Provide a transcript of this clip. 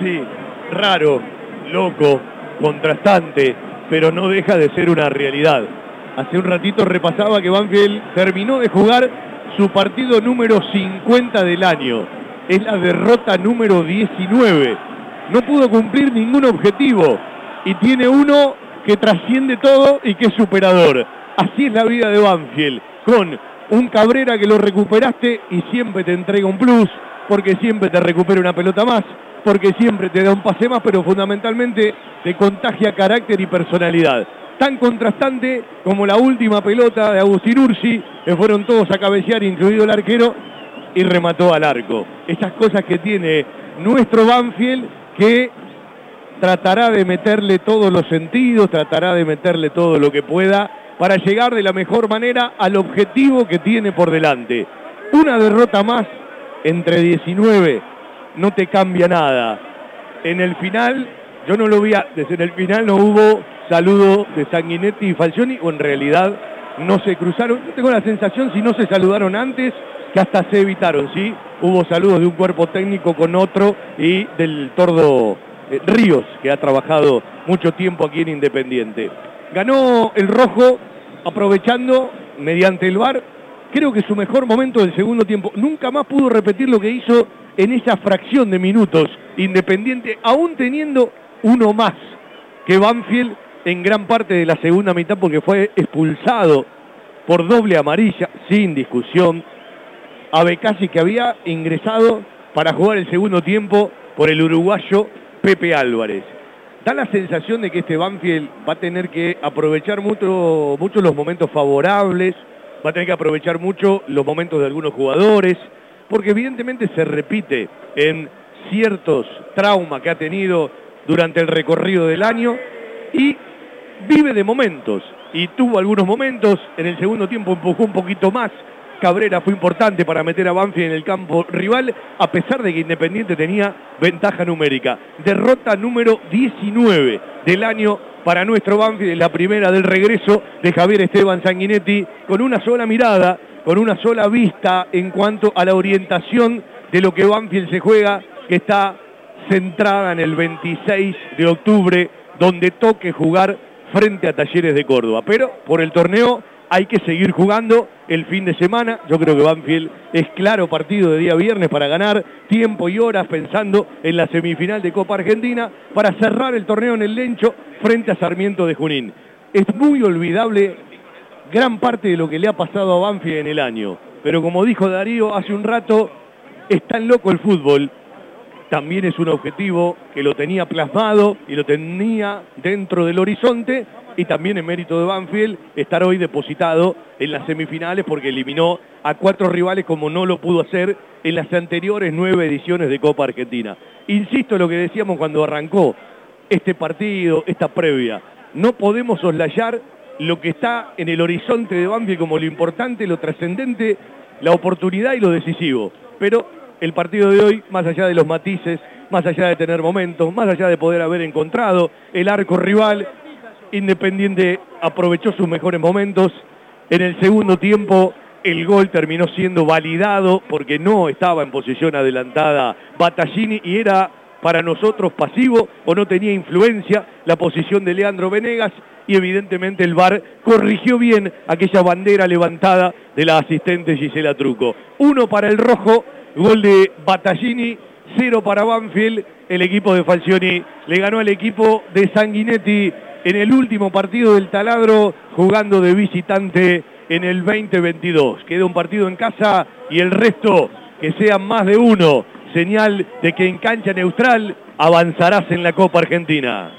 Sí, raro, loco, contrastante, pero no deja de ser una realidad. Hace un ratito repasaba que Banfield terminó de jugar su partido número 50 del año. Es la derrota número 19. No pudo cumplir ningún objetivo y tiene uno que trasciende todo y que es superador. Así es la vida de Banfield, con un Cabrera que lo recuperaste y siempre te entrega un plus, porque siempre te recupera una pelota más, porque siempre te da un pase más, pero fundamentalmente te contagia carácter y personalidad. Tan contrastante como la última pelota de Agustín Ursi, que fueron todos a cabecear, incluido el arquero, y remató al arco. Esas cosas que tiene nuestro Banfield que tratará de meterle todos los sentidos, tratará de meterle todo lo que pueda para llegar de la mejor manera al objetivo que tiene por delante. Una derrota más entre 19 no te cambia nada. En el final, yo no lo vi desde el final no hubo saludo de Sanguinetti y Falcioni, o en realidad no se cruzaron. Yo tengo la sensación, si no se saludaron antes, que hasta se evitaron, ¿sí? Hubo saludos de un cuerpo técnico con otro y del tordo eh, Ríos, que ha trabajado mucho tiempo aquí en Independiente. Ganó el rojo aprovechando mediante el VAR, creo que su mejor momento del segundo tiempo. Nunca más pudo repetir lo que hizo en esa fracción de minutos Independiente, aún teniendo uno más que Banfield en gran parte de la segunda mitad porque fue expulsado por doble amarilla, sin discusión, a Becasi que había ingresado para jugar el segundo tiempo por el uruguayo Pepe Álvarez. Da la sensación de que este Banfield va a tener que aprovechar mucho, los momentos favorables, va a tener que aprovechar mucho los momentos de algunos jugadores, porque evidentemente se repite en ciertos traumas que ha tenido durante el recorrido del año y vive de momentos y tuvo algunos momentos, en el segundo tiempo empujó un poquito más, Cabrera fue importante para meter a Banfield en el campo rival, a pesar de que Independiente tenía ventaja numérica. Derrota número 19 del año para nuestro Banfield, la primera del regreso de Javier Esteban Sanguinetti, con una sola mirada, con una sola vista en cuanto a la orientación de lo que Banfield se juega, que está centrada en el 26 de octubre, donde toque jugar frente a Talleres de Córdoba. Pero por el torneo hay que seguir jugando el fin de semana. Yo creo que Banfield es claro partido de día viernes para ganar tiempo y horas pensando en la semifinal de Copa Argentina para cerrar el torneo en el Lencho frente a Sarmiento de Junín. Es muy olvidable gran parte de lo que le ha pasado a Banfield en el año. Pero como dijo Darío hace un rato, es tan loco el fútbol también es un objetivo que lo tenía plasmado y lo tenía dentro del horizonte y también en mérito de Banfield estar hoy depositado en las semifinales porque eliminó a cuatro rivales como no lo pudo hacer en las anteriores nueve ediciones de Copa Argentina. Insisto en lo que decíamos cuando arrancó este partido, esta previa. No podemos soslayar lo que está en el horizonte de Banfield como lo importante, lo trascendente, la oportunidad y lo decisivo. Pero el partido de hoy, más allá de los matices, más allá de tener momentos, más allá de poder haber encontrado el arco rival, Independiente aprovechó sus mejores momentos. En el segundo tiempo el gol terminó siendo validado porque no estaba en posición adelantada Battaglini y era para nosotros pasivo o no tenía influencia la posición de Leandro Venegas y evidentemente el VAR corrigió bien aquella bandera levantada de la asistente Gisela Truco. Uno para el rojo, Gol de Battaglini, cero para Banfield. El equipo de Falcioni le ganó al equipo de Sanguinetti en el último partido del taladro, jugando de visitante en el 2022. Queda un partido en casa y el resto que sean más de uno. Señal de que en cancha neutral avanzarás en la Copa Argentina.